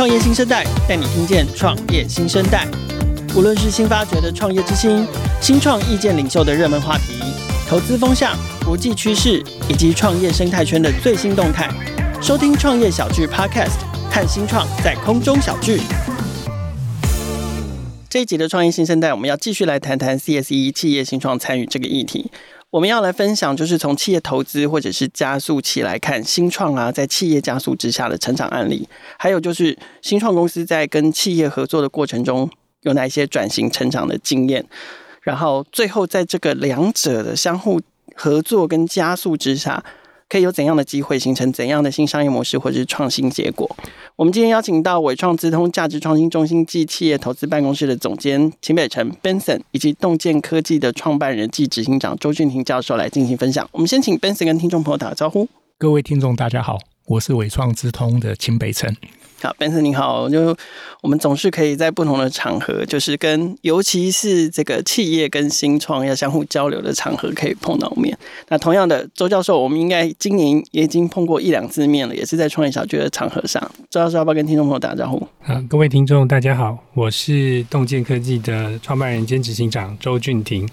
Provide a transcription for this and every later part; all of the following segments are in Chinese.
创业新生代带你听见创业新生代，无论是新发掘的创业之星、新创意见领袖的热门话题、投资风向、国际趋势以及创业生态圈的最新动态，收听创业小聚 Podcast，看新创在空中小聚。这一集的创业新生代，我们要继续来谈谈 CSE 企业新创参与这个议题。我们要来分享，就是从企业投资或者是加速期来看新创啊，在企业加速之下的成长案例，还有就是新创公司在跟企业合作的过程中有哪一些转型成长的经验，然后最后在这个两者的相互合作跟加速之下。可以有怎样的机会形成怎样的新商业模式或者是创新结果？我们今天邀请到纬创资通价值创新中心暨企业投资办公室的总监秦北辰 Benson，以及洞见科技的创办人暨执行长周俊廷教授来进行分享。我们先请 Benson 跟听众朋友打个招呼。各位听众，大家好，我是纬创资通的秦北辰。好，Benson 你好，就我们总是可以在不同的场合，就是跟尤其是这个企业跟新创要相互交流的场合，可以碰到面。那同样的，周教授，我们应该今年也已经碰过一两次面了，也是在创业小聚的场合上。周教授要不要跟听众朋友打个招呼？啊，各位听众大家好，我是洞见科技的创办人兼执行长周俊廷。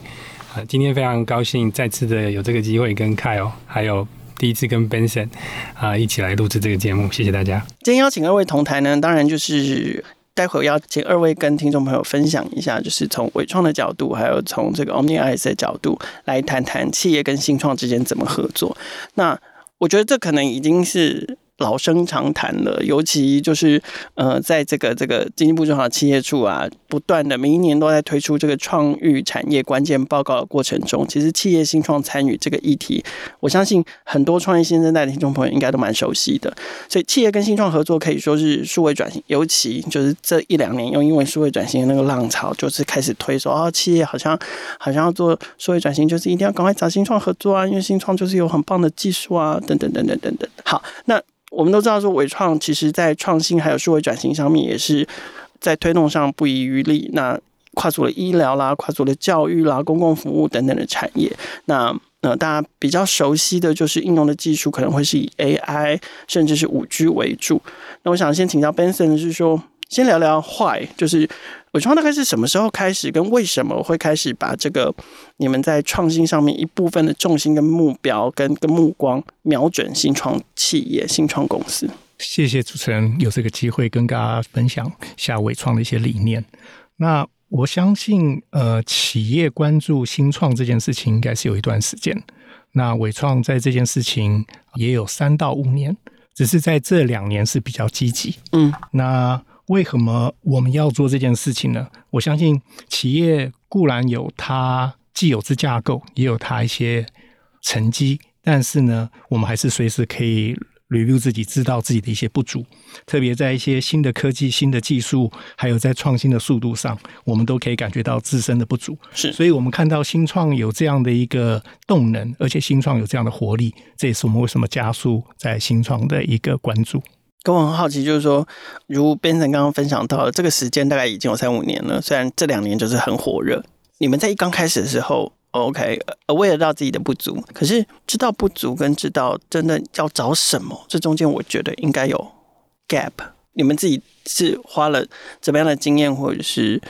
啊，今天非常高兴再次的有这个机会跟 Kyle 还有。第一次跟 Benson 啊一起来录制这个节目，谢谢大家。今天邀请二位同台呢，当然就是待会要请二位跟听众朋友分享一下，就是从伟创的角度，还有从这个 OmniEyes 的角度来谈谈企业跟新创之间怎么合作。那我觉得这可能已经是。老生常谈了，尤其就是呃，在这个这个经济部中小企业处啊，不断的每一年都在推出这个创育产业关键报告的过程中，其实企业新创参与这个议题，我相信很多创业新生代的听众朋友应该都蛮熟悉的。所以，企业跟新创合作可以说是数位转型，尤其就是这一两年，又因为数位转型的那个浪潮，就是开始推说啊，企业好像好像要做数位转型，就是一定要赶快找新创合作啊，因为新创就是有很棒的技术啊，等等等等等等。好，那。我们都知道，说微创其实在创新还有数位转型上面，也是在推动上不遗余力。那跨足了医疗啦，跨足了教育啦，公共服务等等的产业。那呃，大家比较熟悉的就是应用的技术，可能会是以 AI 甚至是五 G 为主。那我想先请教 Benson 是说，先聊聊 Why，就是。伟创大概是什么时候开始，跟为什么会开始把这个你们在创新上面一部分的重心跟目标跟跟目光瞄准新创企业、新创公司？谢谢主持人有这个机会跟大家分享下伟创的一些理念。那我相信，呃，企业关注新创这件事情应该是有一段时间。那伟创在这件事情也有三到五年，只是在这两年是比较积极。嗯，那。为什么我们要做这件事情呢？我相信企业固然有它既有之架构，也有它一些成绩，但是呢，我们还是随时可以 review 自己，知道自己的一些不足。特别在一些新的科技、新的技术，还有在创新的速度上，我们都可以感觉到自身的不足。是，所以我们看到新创有这样的一个动能，而且新创有这样的活力，这也是我们为什么加速在新创的一个关注。跟我很好奇，就是说，如 Benson 刚刚分享到的，这个时间大概已经有三五年了。虽然这两年就是很火热，你们在一刚开始的时候，OK，aware 到自己的不足，可是知道不足跟知道真的要找什么，这中间我觉得应该有 gap。你们自己是花了怎么样的经验，或者是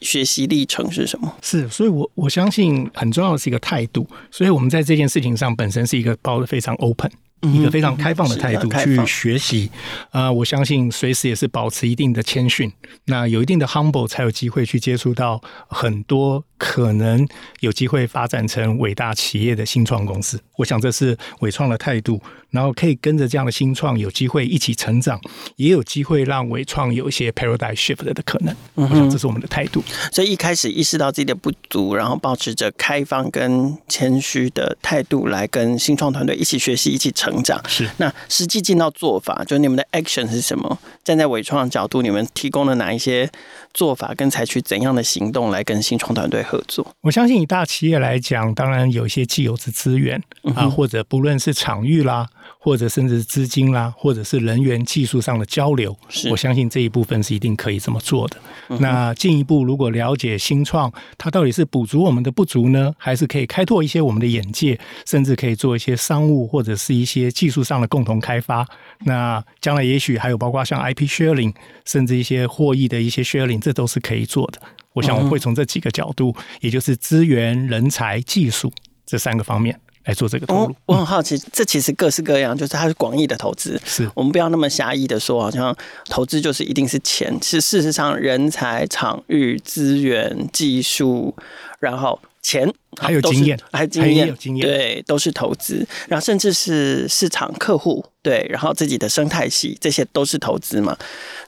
学习历程是什么？是，所以我我相信很重要的是一个态度。所以我们在这件事情上本身是一个包的非常 open。一个非常开放的态度去学习，啊、呃，我相信随时也是保持一定的谦逊，那有一定的 humble 才有机会去接触到很多可能有机会发展成伟大企业的新创公司。我想这是伟创的态度，然后可以跟着这样的新创有机会一起成长，也有机会让伟创有一些 paradigm shift 的可能。我想这是我们的态度。所以一开始意识到自己的不足，然后保持着开放跟谦虚的态度来跟新创团队一起学习，一起成。长是，那实际进到做法，就是你们的 action 是什么？站在伟创的角度，你们提供了哪一些做法，跟采取怎样的行动来跟新创团队合作？我相信以大企业来讲，当然有一些既有的资源啊，或者不论是场域啦。或者甚至资金啦，或者是人员技术上的交流，我相信这一部分是一定可以这么做的。嗯、那进一步，如果了解新创，它到底是补足我们的不足呢，还是可以开拓一些我们的眼界，甚至可以做一些商务或者是一些技术上的共同开发？那将来也许还有包括像 IP sharing，甚至一些获益的一些 sharing，这都是可以做的。我想我会从这几个角度，也就是资源、人才、技术这三个方面。来做这个投入，哦，我很好奇，这其实各式各样，就是它是广义的投资。是我们不要那么狭义的说，好像投资就是一定是钱。是事实上，人才、场域、资源、技术，然后钱还有经验，还有经验，经验对，都是投资。然后甚至是市场、客户，对，然后自己的生态系，这些都是投资嘛。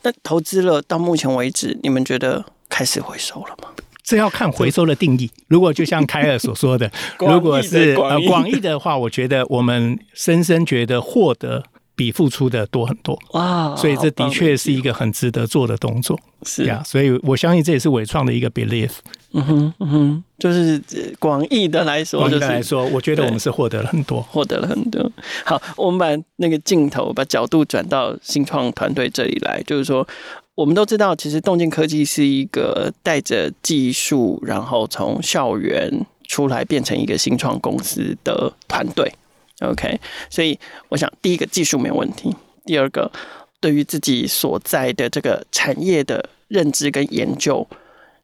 那投资了到目前为止，你们觉得开始回收了吗？这要看回收的定义。如果就像凯尔所说的，如果是呃广义的话，我觉得我们深深觉得获得比付出的多很多哇，所以这的确是一个很值得做的动作。是呀，所以我相信这也是伟创的一个 belief。嗯哼嗯哼，就是广义的来说，广义来说，我觉得我们是获得了很多，获得了很多。好，我们把那个镜头把角度转到新创团队这里来，就是说。我们都知道，其实动见科技是一个带着技术，然后从校园出来变成一个新创公司的团队。OK，所以我想，第一个技术没有问题，第二个对于自己所在的这个产业的认知跟研究，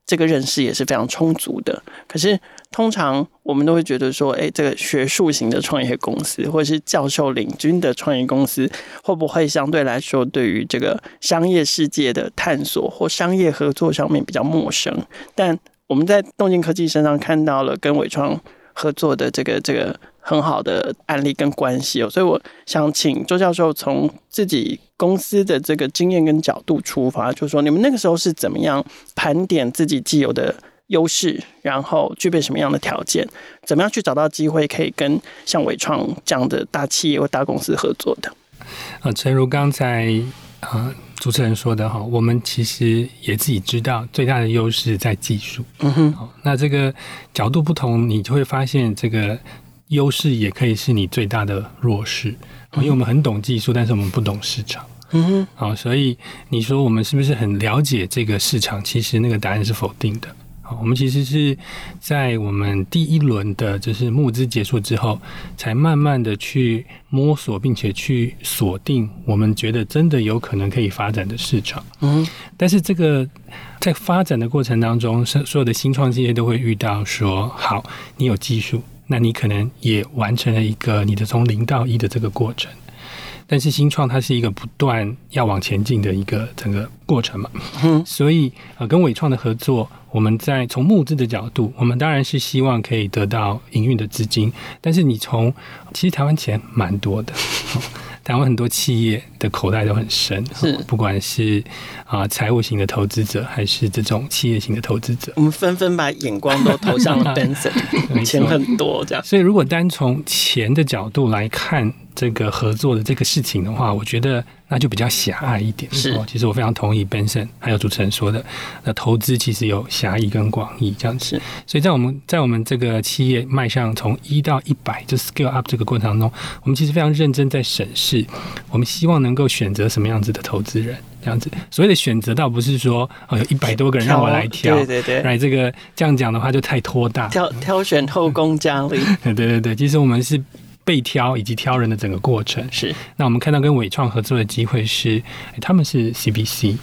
这个认识也是非常充足的。可是，通常我们都会觉得说，哎，这个学术型的创业公司，或者是教授领军的创业公司，会不会相对来说，对于这个商业世界的探索或商业合作上面比较陌生？但我们在动静科技身上看到了跟纬创合作的这个这个很好的案例跟关系哦，所以我想请周教授从自己公司的这个经验跟角度出发，就是说你们那个时候是怎么样盘点自己既有的优势，然后具备什么样的条件？怎么样去找到机会，可以跟像伟创这样的大企业或大公司合作的？呃，诚如刚才呃主持人说的哈，我们其实也自己知道最大的优势在技术。嗯哼，那这个角度不同，你就会发现这个优势也可以是你最大的弱势。因为我们很懂技术，但是我们不懂市场。嗯哼，好，所以你说我们是不是很了解这个市场？其实那个答案是否定的。我们其实是在我们第一轮的，就是募资结束之后，才慢慢的去摸索，并且去锁定我们觉得真的有可能可以发展的市场。嗯，但是这个在发展的过程当中，所所有的新创企业都会遇到说，好，你有技术，那你可能也完成了一个你的从零到一的这个过程。但是新创它是一个不断要往前进的一个整个过程嘛，嗯，所以呃，跟伟创的合作，我们在从募资的角度，我们当然是希望可以得到营运的资金。但是你从其实台湾钱蛮多的，台湾很多企业的口袋都很深，是不管是啊财务型的投资者，还是这种企业型的投资者，我们纷纷把眼光都投向 了 Benson，钱很多这样。所以如果单从钱的角度来看。这个合作的这个事情的话，我觉得那就比较狭隘一点。是，其实我非常同意 Benson 还有主持人说的，那投资其实有狭义跟广义这样子。所以在我们在我们这个企业迈向从一到一百就 scale up 这个过程当中，我们其实非常认真在审视，我们希望能够选择什么样子的投资人。这样子，所谓的选择倒不是说哦有一百多个人让我来挑，对对对，来这个这样讲的话就太拖大。挑挑选后宫佳丽，对对对，其实我们是。被挑以及挑人的整个过程。是，那我们看到跟伟创合作的机会是，他们是 CBC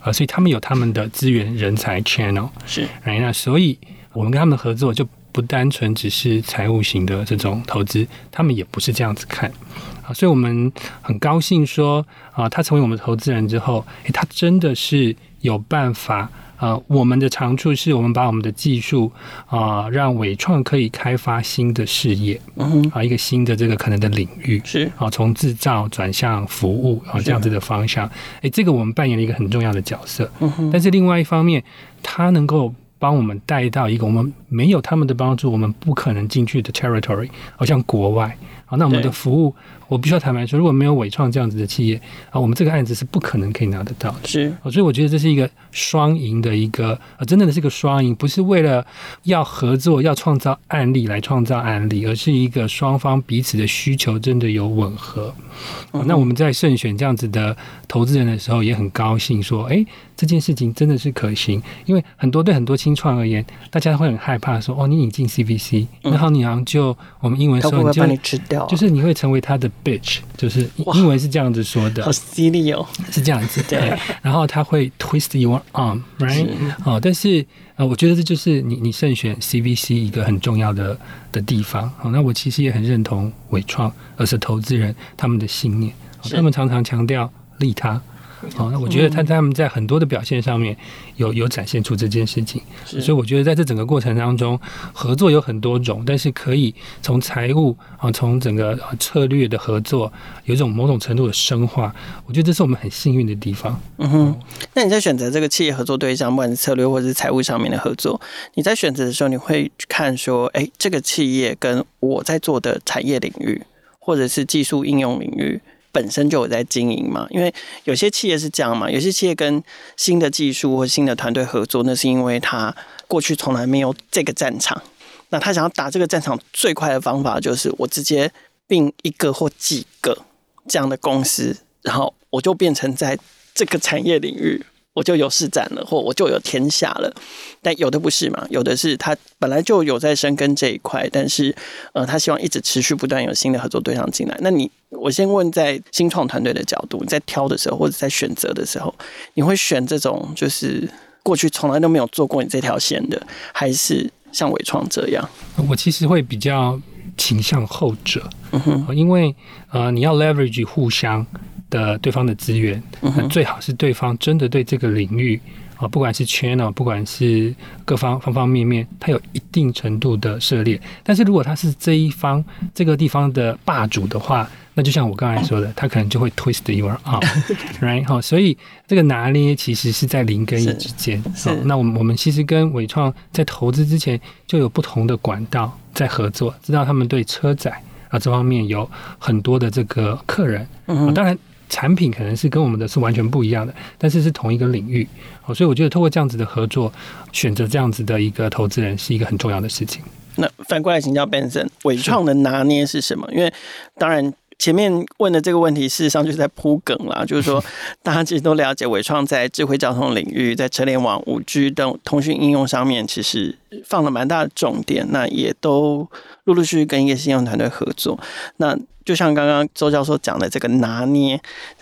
啊，所以他们有他们的资源人才 channel 是，那所以我们跟他们的合作就不单纯只是财务型的这种投资，他们也不是这样子看啊，所以我们很高兴说啊，他成为我们的投资人之后，诶，他真的是有办法。呃，我们的长处是我们把我们的技术啊、呃，让伟创可以开发新的事业，嗯哼，啊，一个新的这个可能的领域是啊，从制造转向服务啊这样子的方向，哎，这个我们扮演了一个很重要的角色。但是另外一方面，它能够帮我们带到一个我们没有他们的帮助，我们不可能进去的 territory，好像国外。好，那我们的服务，我必须要坦白说，如果没有伟创这样子的企业啊，我们这个案子是不可能可以拿得到的。是，所以我觉得这是一个双赢的一个，啊，真正的是一个双赢，不是为了要合作要创造案例来创造案例，而是一个双方彼此的需求真的有吻合。嗯、那我们在慎选这样子的投资人的时候，也很高兴说，哎、欸，这件事情真的是可行，因为很多对很多新创而言，大家会很害怕说，哦，你引进 CVC，然后你好像就我们英文说你就，就是你会成为他的 bitch，就是英文是这样子说的，好犀利哦，是这样子，对，然后他会 twist your arm，right，哦，但是。啊，我觉得这就是你你慎选 CVC 一个很重要的的地方。好，那我其实也很认同伟创，而是投资人他们的信念，他们常常强调利他。好，那我觉得他他们在很多的表现上面有有展现出这件事情，所以我觉得在这整个过程当中，合作有很多种，但是可以从财务啊，从整个策略的合作，有一种某种程度的深化，我觉得这是我们很幸运的地方。嗯哼，那你在选择这个企业合作对象，不管是策略或者是财务上面的合作，你在选择的时候，你会看说，哎，这个企业跟我在做的产业领域，或者是技术应用领域。本身就有在经营嘛，因为有些企业是这样嘛，有些企业跟新的技术或新的团队合作，那是因为他过去从来没有这个战场，那他想要打这个战场最快的方法就是我直接并一个或几个这样的公司，然后我就变成在这个产业领域。我就有市展了，或我就有天下了，但有的不是嘛？有的是他本来就有在深耕这一块，但是呃，他希望一直持续不断有新的合作对象进来。那你，我先问，在新创团队的角度，你在挑的时候或者在选择的时候，你会选这种就是过去从来都没有做过你这条线的，还是像伟创这样？我其实会比较倾向后者，嗯哼，因为呃，你要 leverage 互相。的对方的资源，那最好是对方真的对这个领域啊，不管是 channel，不管是各方方方面面，他有一定程度的涉猎。但是如果他是这一方这个地方的霸主的话，那就像我刚才说的，他可能就会 twist your arm，right？好，所以这个拿捏其实是在零跟一之间。是，那我们我们其实跟伟创在投资之前就有不同的管道在合作，知道他们对车载啊这方面有很多的这个客人。嗯，当然。产品可能是跟我们的是完全不一样的，但是是同一个领域，哦，所以我觉得透过这样子的合作，选择这样子的一个投资人是一个很重要的事情。那反过来请教 Benson，伟创的拿捏是什么？因为当然前面问的这个问题，事实上就是在铺梗啦，就是说 大家其实都了解伟创在智慧交通领域，在车联网、五 G 等通讯应用上面，其实放了蛮大的重点，那也都陆陆续续跟一个信用团队合作，那。就像刚刚周教授讲的，这个拿捏，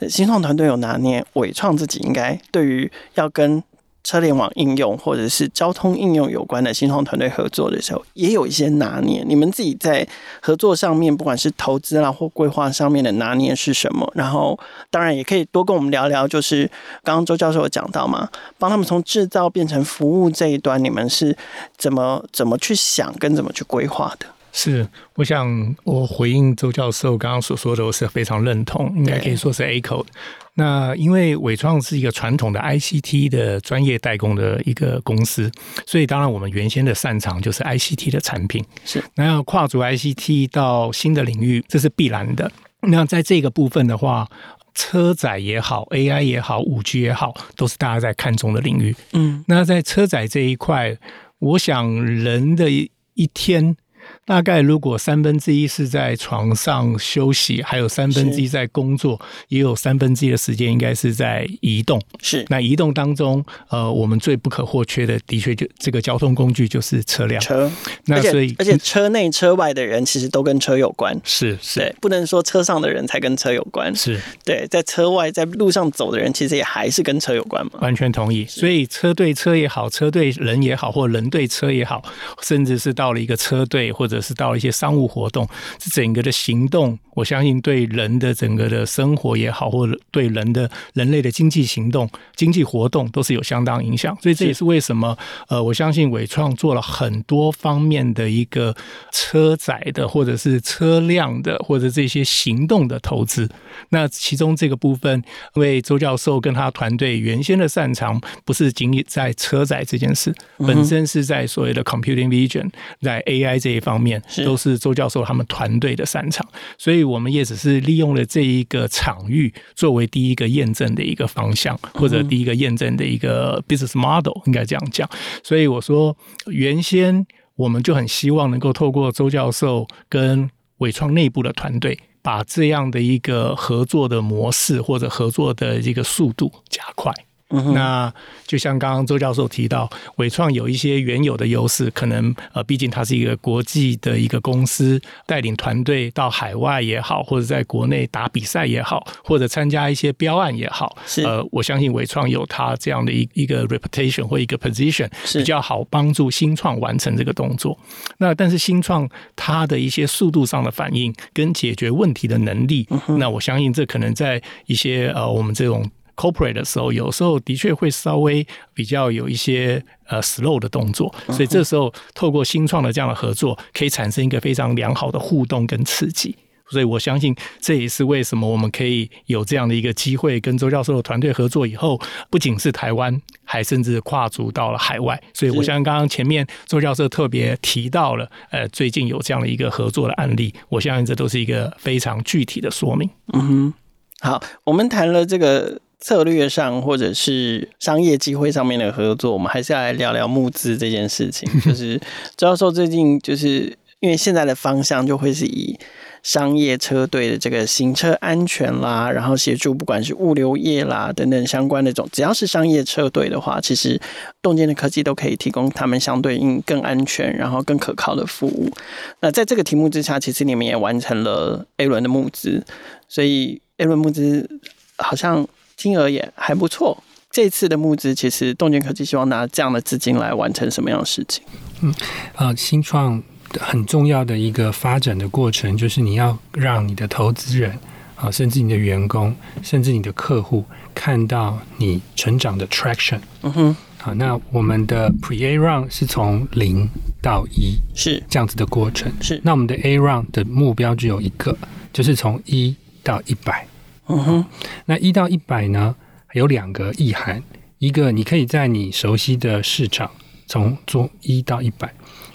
新创团队有拿捏，伟创自己应该对于要跟车联网应用或者是交通应用有关的新创团队合作的时候，也有一些拿捏。你们自己在合作上面，不管是投资啦或规划上面的拿捏是什么？然后，当然也可以多跟我们聊聊，就是刚刚周教授有讲到嘛，帮他们从制造变成服务这一端，你们是怎么怎么去想跟怎么去规划的？是，我想我回应周教授刚刚所说的，我是非常认同，应该可以说是 echo。那因为伟创是一个传统的 ICT 的专业代工的一个公司，所以当然我们原先的擅长就是 ICT 的产品。是，那要跨足 ICT 到新的领域，这是必然的。那在这个部分的话，车载也好，AI 也好，五 G 也好，都是大家在看中的领域。嗯，那在车载这一块，我想人的一天。大概如果三分之一是在床上休息，还有三分之一在工作，也有三分之一的时间应该是在移动。是，那移动当中，呃，我们最不可或缺的，的确就这个交通工具就是车辆。车，那所以而且车内车外的人其实都跟车有关。是是，对，不能说车上的人才跟车有关。是对，在车外在路上走的人，其实也还是跟车有关嘛。完全同意。所以车对车也好，车对人也好，或人对车也好，甚至是到了一个车队或者者是到一些商务活动，这整个的行动，我相信对人的整个的生活也好，或者对人的人类的经济行动、经济活动都是有相当影响。所以这也是为什么，呃，我相信伟创做了很多方面的一个车载的，或者是车辆的，或者这些行动的投资。那其中这个部分，因为周教授跟他团队原先的擅长不是仅仅在车载这件事，本身是在所谓的 computing vision，在 AI 这一方面，都是周教授他们团队的擅长。所以我们也只是利用了这一个场域作为第一个验证的一个方向，或者第一个验证的一个 business model，应该这样讲。所以我说，原先我们就很希望能够透过周教授跟伟创内部的团队。把这样的一个合作的模式或者合作的一个速度加快。那就像刚刚周教授提到，伟创有一些原有的优势，可能呃，毕竟它是一个国际的一个公司，带领团队到海外也好，或者在国内打比赛也好，或者参加一些标案也好，是呃，我相信伟创有它这样的一一个 reputation 或一个 position，比较好帮助新创完成这个动作。那但是新创它的一些速度上的反应跟解决问题的能力，那我相信这可能在一些呃，我们这种。Corporate 的时候，有时候的确会稍微比较有一些呃 slow 的动作，所以这时候透过新创的这样的合作，可以产生一个非常良好的互动跟刺激。所以我相信这也是为什么我们可以有这样的一个机会，跟周教授的团队合作以后，不仅是台湾，还甚至跨足到了海外。所以我相信刚刚前面周教授特别提到了，呃，最近有这样的一个合作的案例，我相信这都是一个非常具体的说明。嗯哼，好，我们谈了这个。策略上或者是商业机会上面的合作，我们还是要来聊聊募资这件事情。就是周教授最近就是因为现在的方向就会是以商业车队的这个行车安全啦，然后协助不管是物流业啦等等相关的种，只要是商业车队的话，其实洞见的科技都可以提供他们相对应更安全，然后更可靠的服务。那在这个题目之下，其实你们也完成了 A 轮的募资，所以 A 轮募资好像。金额也还不错。这次的募资，其实洞见科技希望拿这样的资金来完成什么样的事情？嗯，呃，新创很重要的一个发展的过程，就是你要让你的投资人啊，甚至你的员工，甚至你的客户看到你成长的 traction。嗯哼。好，那我们的 Pre-A round 是从零到一，是这样子的过程。是。那我们的 A round 的目标只有一个，就是从一到一百。嗯哼，那一到一百呢，有两个意涵。一个，你可以在你熟悉的市场从做一到一百，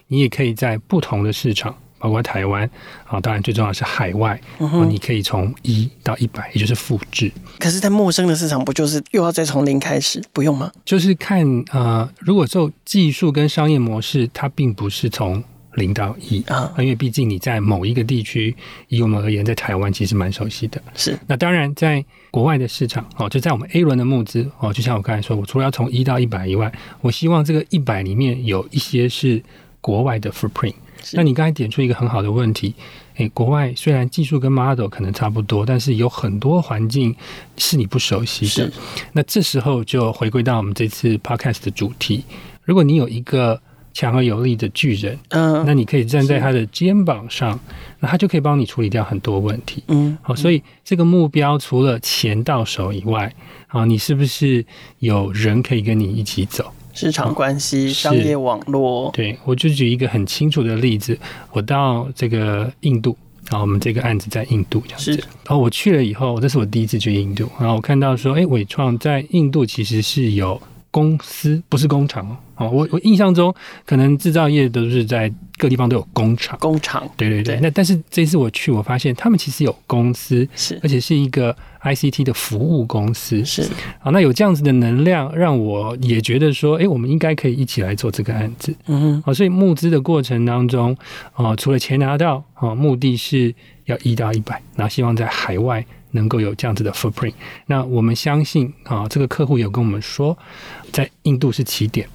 你也可以在不同的市场，包括台湾啊，当然最重要的是海外，嗯哼，你可以从一到一百，也就是复制。可是，在陌生的市场，不就是又要再从零开始，不用吗？就是看啊、呃，如果说技术跟商业模式，它并不是从。零到一啊，因为毕竟你在某一个地区，以我们而言，在台湾其实蛮熟悉的。是，那当然在国外的市场哦，就在我们 A 轮的募资哦，就像我刚才说，我除了要从一到一百以外，我希望这个一百里面有一些是国外的 footprint。那你刚才点出一个很好的问题，诶，国外虽然技术跟 model 可能差不多，但是有很多环境是你不熟悉的。那这时候就回归到我们这次 podcast 的主题，如果你有一个。强而有力的巨人，嗯，那你可以站在他的肩膀上，那他就可以帮你处理掉很多问题，嗯，好，所以这个目标除了钱到手以外，啊，你是不是有人可以跟你一起走？市场关系、商业网络，对，我就举一个很清楚的例子，我到这个印度，然后我们这个案子在印度这样子，然后我去了以后，这是我第一次去印度，然后我看到说，哎，伟创在印度其实是有公司，不是工厂哦。哦，我我印象中可能制造业都是在各地方都有工厂，工厂，对对对。对那但是这次我去，我发现他们其实有公司，是而且是一个 ICT 的服务公司，是。好，那有这样子的能量，让我也觉得说，哎，我们应该可以一起来做这个案子。嗯哼。好，所以募资的过程当中，啊，除了钱拿到，啊，目的是要一到一百，然后希望在海外。能够有这样子的 footprint，那我们相信啊，这个客户有跟我们说，在印度是起点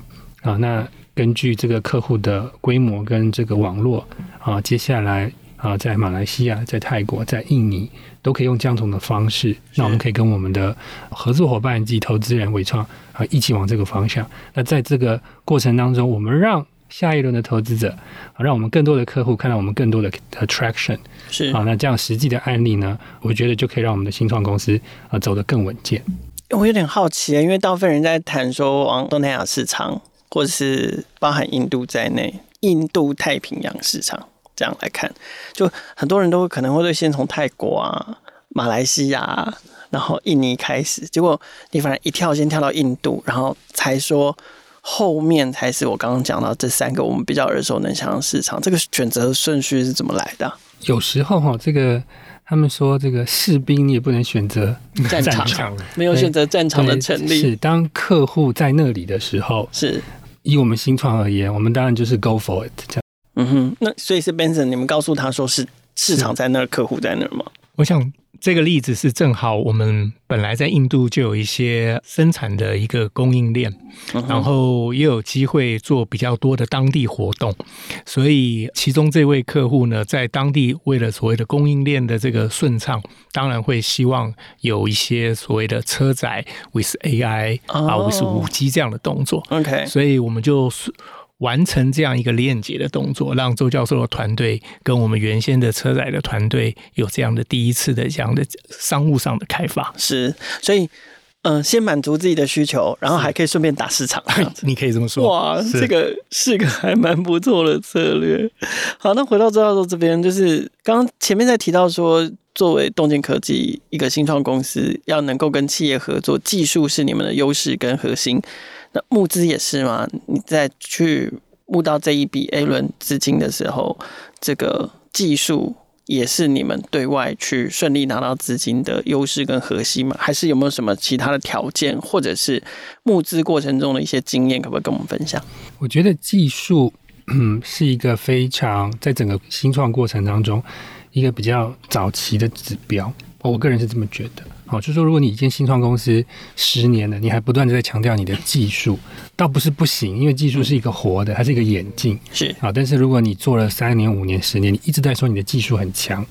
啊。那根据这个客户的规模跟这个网络啊，接下来啊，在马来西亚、在泰国、在印尼都可以用相同的方式。那我们可以跟我们的合作伙伴及投资人伟创啊一起往这个方向。那在这个过程当中，我们让下一轮的投资者，啊，让我们更多的客户看到我们更多的 attraction。是啊，那这样实际的案例呢，我觉得就可以让我们的新创公司啊走得更稳健。我有点好奇，因为大部分人在谈说往东南亚市场，或者是包含印度在内，印度太平洋市场这样来看，就很多人都可能会先从泰国啊、马来西亚，然后印尼开始，结果你反而一跳先跳到印度，然后才说后面才是我刚刚讲到这三个我们比较耳熟能详的市场。这个选择顺序是怎么来的？有时候哈，这个。他们说：“这个士兵你也不能选择战场，没有选择战场的成立。是当客户在那里的时候，是以我们新创而言，我们当然就是 go for it 这样。嗯哼，那所以是 Benson，你们告诉他说是市场在那儿，客户在那儿吗？我想。”这个例子是正好我们本来在印度就有一些生产的一个供应链，然后也有机会做比较多的当地活动，所以其中这位客户呢，在当地为了所谓的供应链的这个顺畅，当然会希望有一些所谓的车载 with AI 啊，with 五 G 这样的动作。OK，所以我们就。完成这样一个链接的动作，让周教授的团队跟我们原先的车载的团队有这样的第一次的这样的商务上的开发。是，所以，嗯、呃，先满足自己的需求，然后还可以顺便打市场。你可以这么说。哇，这个是个还蛮不错的策略。好，那回到周教授这边，就是刚刚前面在提到说，作为洞见科技一个新创公司，要能够跟企业合作，技术是你们的优势跟核心。那募资也是吗？你在去募到这一笔 A 轮资金的时候，这个技术也是你们对外去顺利拿到资金的优势跟核心吗？还是有没有什么其他的条件，或者是募资过程中的一些经验，可不可以跟我们分享？我觉得技术嗯是一个非常在整个新创过程当中一个比较早期的指标，我个人是这么觉得。好，就是说，如果你一间新创公司十年了，你还不断的在强调你的技术，倒不是不行，因为技术是一个活的，它是一个演进。是啊，但是如果你做了三年、五年、十年，你一直在说你的技术很强，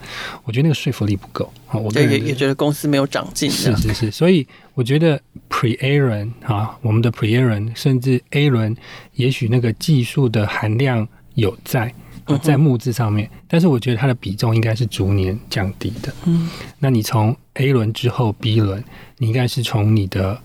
我觉得那个说服力不够。好，我也也觉得公司没有长进。是是是，所以我觉得 Pre A 轮啊，我们的 Pre A 轮甚至 A 轮，也许那个技术的含量有在。在募资上面，但是我觉得它的比重应该是逐年降低的。嗯，那你从 A 轮之后 B 轮，你应该是从你的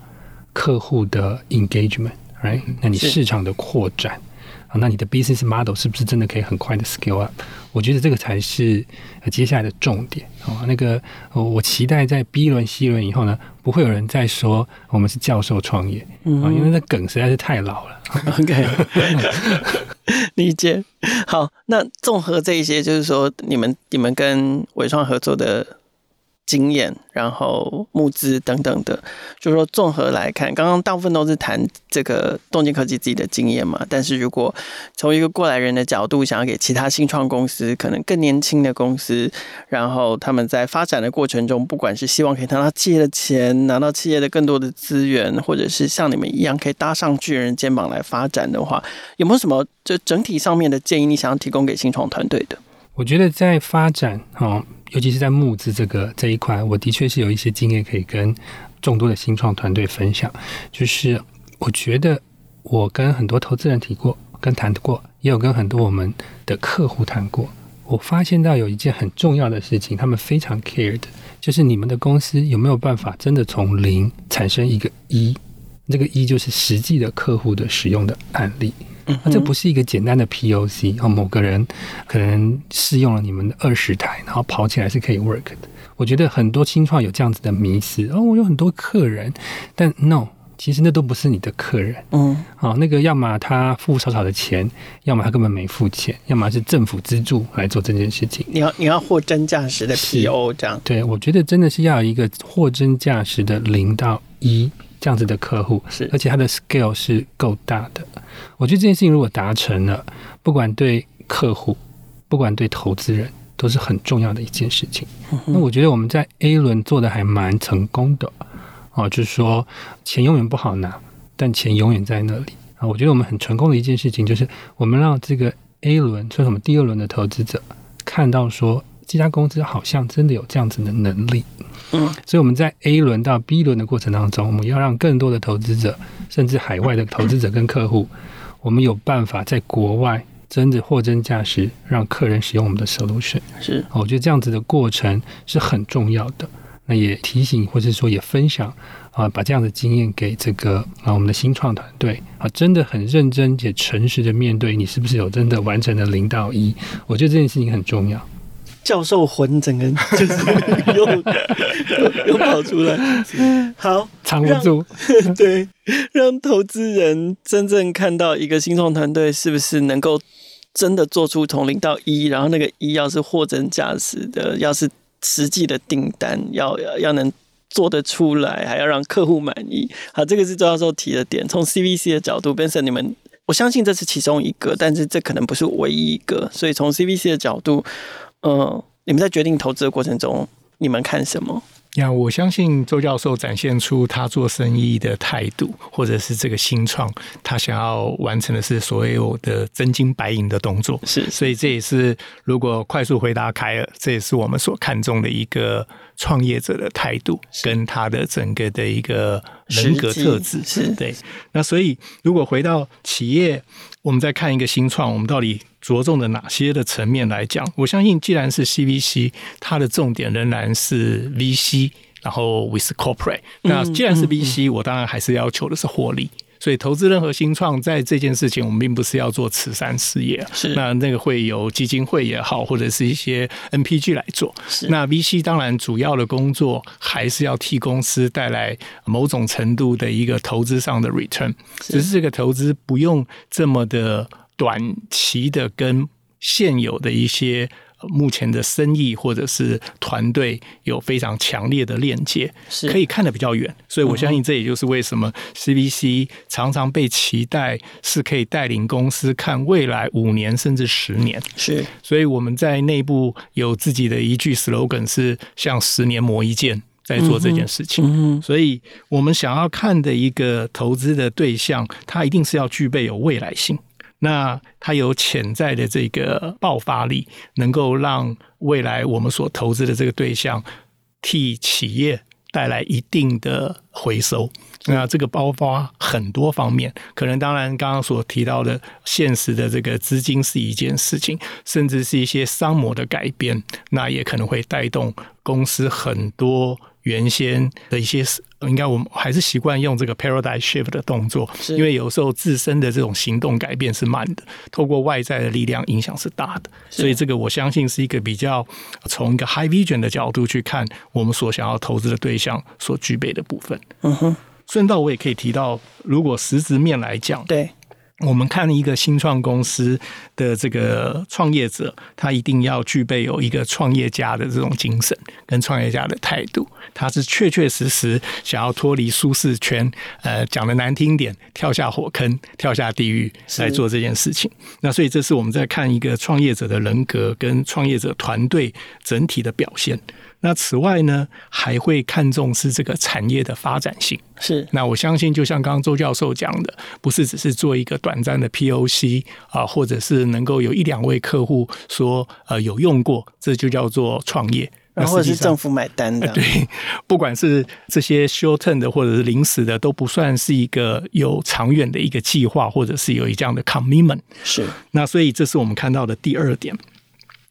客户的 engagement，right？那你市场的扩展啊，那你的 business model 是不是真的可以很快的 scale up？我觉得这个才是接下来的重点哦。那个我期待在 B 轮、C 轮以后呢，不会有人再说我们是教授创业啊，因为那梗实在是太老了。OK。理解。好，那综合这一些，就是说，你们你们跟伟创合作的。经验，然后募资等等的，就是说综合来看，刚刚大部分都是谈这个洞见科技自己的经验嘛。但是如果从一个过来人的角度，想要给其他新创公司，可能更年轻的公司，然后他们在发展的过程中，不管是希望可以拿到企业的钱，拿到企业的更多的资源，或者是像你们一样可以搭上巨人肩膀来发展的话，有没有什么就整体上面的建议，你想要提供给新创团队的？我觉得在发展哦。尤其是在募资这个这一块，我的确是有一些经验可以跟众多的新创团队分享。就是我觉得我跟很多投资人提过，跟谈过，也有跟很多我们的客户谈过。我发现到有一件很重要的事情，他们非常 care 的，就是你们的公司有没有办法真的从零产生一个一，这个一就是实际的客户的使用的案例。那这不是一个简单的 POC 啊，某个人可能试用了你们的二十台，然后跑起来是可以 work 的。我觉得很多新创有这样子的迷思哦，我有很多客人，但 no，其实那都不是你的客人。嗯，好，那个要么他付少少的钱，要么他根本没付钱，要么是政府资助来做这件事情。你要你要货真价实的 PO 这样。对，我觉得真的是要有一个货真价实的零到一。这样子的客户是，而且它的 scale 是够大的。我觉得这件事情如果达成了，不管对客户，不管对投资人，都是很重要的一件事情。嗯、那我觉得我们在 A 轮做的还蛮成功的哦，就是说钱永远不好拿，但钱永远在那里啊。我觉得我们很成功的一件事情，就是我们让这个 A 轮，说什么第二轮的投资者看到说，这家公司好像真的有这样子的能力。嗯，所以我们在 A 轮到 B 轮的过程当中，我们要让更多的投资者，甚至海外的投资者跟客户，我我们有办法在国外真的货真价实让客人使用我们的 solution。是，我觉得这样子的过程是很重要的。那也提醒或者说也分享啊，把这样的经验给这个啊我们的新创团队啊，真的很认真且诚实的面对你是不是有真的完成了零到一？我觉得这件事情很重要。教授魂整个就是又又跑出来，好藏不住，对，让投资人真正看到一个新创团队是不是能够真的做出从零到一，然后那个一要是货真价实的，要是。实际的订单要要能做得出来，还要让客户满意。好，这个是周教授提的点。从 CVC 的角度，Benson，你们我相信这是其中一个，但是这可能不是唯一一个。所以从 CVC 的角度，嗯、呃，你们在决定投资的过程中，你们看什么？呀，我相信周教授展现出他做生意的态度，或者是这个新创，他想要完成的是所有的真金白银的动作。是，所以这也是如果快速回答凯尔，这也是我们所看重的一个创业者的态度，跟他的整个的一个人格特质。是对。那所以如果回到企业，我们再看一个新创，我们到底着重的哪些的层面来讲？我相信，既然是 CVC，它的重点仍然是 VC，然后 with corporate。那既然是 VC，我当然还是要求的是获利。所以，投资任何新创，在这件事情，我们并不是要做慈善事业。是那那个会由基金会也好，或者是一些 NPG 来做。是那 VC 当然主要的工作还是要替公司带来某种程度的一个投资上的 return，只是这个投资不用这么的。短期的跟现有的一些目前的生意或者是团队有非常强烈的链接，是可以看得比较远。所以我相信这也就是为什么 CVC 常常被期待是可以带领公司看未来五年甚至十年。是，所以我们在内部有自己的一句 slogan 是像十年磨一剑在做这件事情。所以我们想要看的一个投资的对象，它一定是要具备有未来性。那它有潜在的这个爆发力，能够让未来我们所投资的这个对象替企业带来一定的回收。那这个爆发很多方面，可能当然刚刚所提到的现实的这个资金是一件事情，甚至是一些商模的改变，那也可能会带动公司很多。原先的一些，应该我们还是习惯用这个 paradigm shift 的动作，因为有时候自身的这种行动改变是慢的，透过外在的力量影响是大的，所以这个我相信是一个比较从一个 high vision 的角度去看我们所想要投资的对象所具备的部分。嗯哼，顺道我也可以提到，如果实质面来讲，对。我们看一个新创公司的这个创业者，他一定要具备有一个创业家的这种精神跟创业家的态度，他是确确实实想要脱离舒适圈，呃，讲的难听点，跳下火坑，跳下地狱来做这件事情。那所以这是我们在看一个创业者的人格跟创业者团队整体的表现。那此外呢，还会看重是这个产业的发展性。是，那我相信，就像刚刚周教授讲的，不是只是做一个短暂的 POC 啊，或者是能够有一两位客户说呃有用过，这就叫做创业。然后是政府买单的。对，不管是这些 short term 的或者是临时的，都不算是一个有长远的一个计划，或者是有一这样的 commitment。是，那所以这是我们看到的第二点。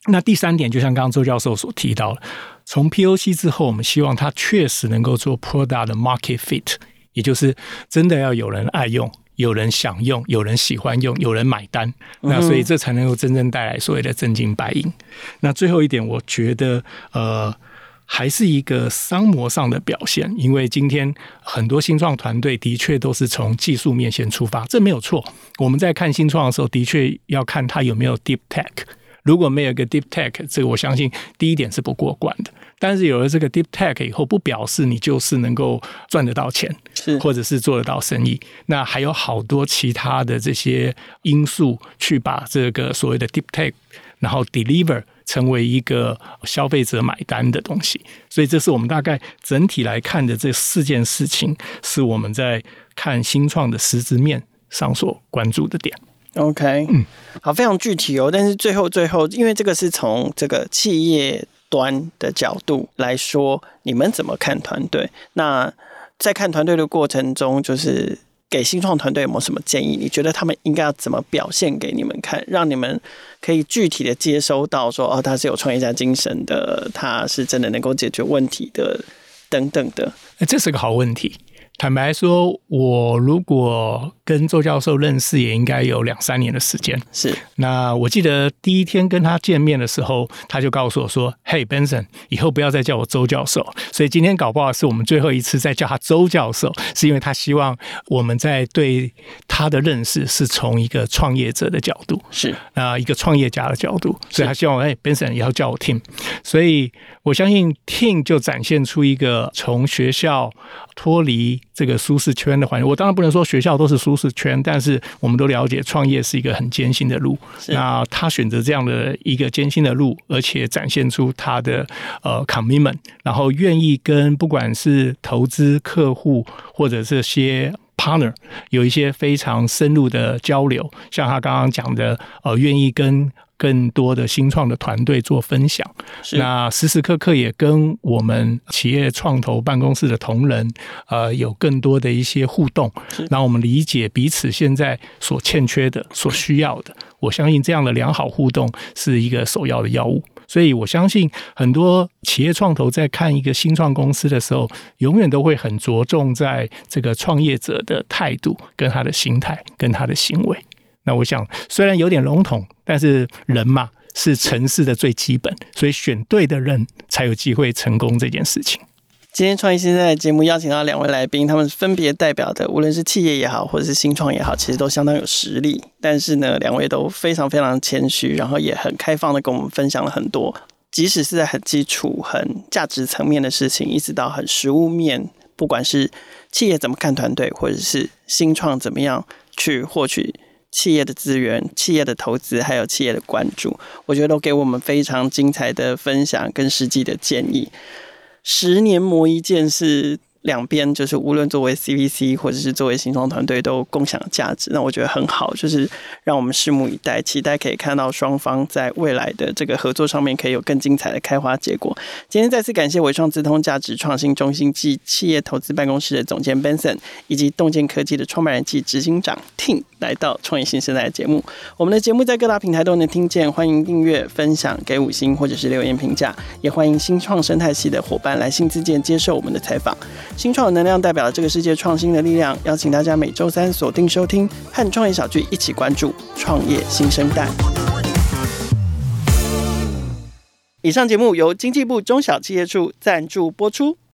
那第三点，就像刚刚周教授所提到的。从 POC 之后，我们希望它确实能够做 product market fit，也就是真的要有人爱用、有人想用、有人喜欢用、有人买单，那所以这才能够真正带来所谓的真金白银。那最后一点，我觉得呃，还是一个商模上的表现，因为今天很多新创团队的确都是从技术面先出发，这没有错。我们在看新创的时候，的确要看它有没有 deep tech。如果没有一个 deep tech，这个我相信第一点是不过关的。但是有了这个 deep tech 以后，不表示你就是能够赚得到钱，是或者是做得到生意。那还有好多其他的这些因素，去把这个所谓的 deep tech，然后 deliver 成为一个消费者买单的东西。所以这是我们大概整体来看的这四件事情，是我们在看新创的实质面上所关注的点。OK，嗯，好，非常具体哦。但是最后，最后，因为这个是从这个企业端的角度来说，你们怎么看团队？那在看团队的过程中，就是给新创团队有没有什么建议？你觉得他们应该要怎么表现给你们看，让你们可以具体的接收到说，哦，他是有创业家精神的，他是真的能够解决问题的，等等的。哎，这是个好问题。坦白说，我如果跟周教授认识，也应该有两三年的时间。是，那我记得第一天跟他见面的时候，他就告诉我说：“嘿，Benson，以后不要再叫我周教授。”所以今天搞不好是我们最后一次再叫他周教授，是因为他希望我们在对他的认识是从一个创业者的角度，是啊，一个创业家的角度，所以他希望哎，Benson 也要叫我 Tim。所以我相信 Tim 就展现出一个从学校脱离。这个舒适圈的环境，我当然不能说学校都是舒适圈，但是我们都了解创业是一个很艰辛的路。那他选择这样的一个艰辛的路，而且展现出他的呃 commitment，然后愿意跟不管是投资客户或者这些 partner 有一些非常深入的交流，像他刚刚讲的，呃，愿意跟。更多的新创的团队做分享，那时时刻刻也跟我们企业创投办公室的同仁，呃，有更多的一些互动，让我们理解彼此现在所欠缺的、所需要的。我相信这样的良好互动是一个首要的要务。所以我相信很多企业创投在看一个新创公司的时候，永远都会很着重在这个创业者的态度、跟他的心态、跟他的行为。那我想，虽然有点笼统，但是人嘛是城市的最基本，所以选对的人才有机会成功这件事情。今天创业新声带节目邀请到两位来宾，他们分别代表的无论是企业也好，或者是新创也好，其实都相当有实力。但是呢，两位都非常非常谦虚，然后也很开放的跟我们分享了很多，即使是在很基础、很价值层面的事情，一直到很实物面，不管是企业怎么看团队，或者是新创怎么样去获取。企业的资源、企业的投资，还有企业的关注，我觉得都给我们非常精彩的分享跟实际的建议。十年磨一剑是。两边就是无论作为 CVC 或者是作为新创团队都共享价值，那我觉得很好，就是让我们拭目以待，期待可以看到双方在未来的这个合作上面可以有更精彩的开花结果。今天再次感谢伟创资通价值创新中心暨企业投资办公室的总监 Benson，以及洞见科技的创办人暨执行长 Tim 来到创业新时代的节目。我们的节目在各大平台都能听见，欢迎订阅、分享、给五星或者是留言评价，也欢迎新创生态系的伙伴来信自荐接受我们的采访。新创的能量代表了这个世界创新的力量，邀请大家每周三锁定收听，和创业小聚一起关注创业新生代。以上节目由经济部中小企业处赞助播出。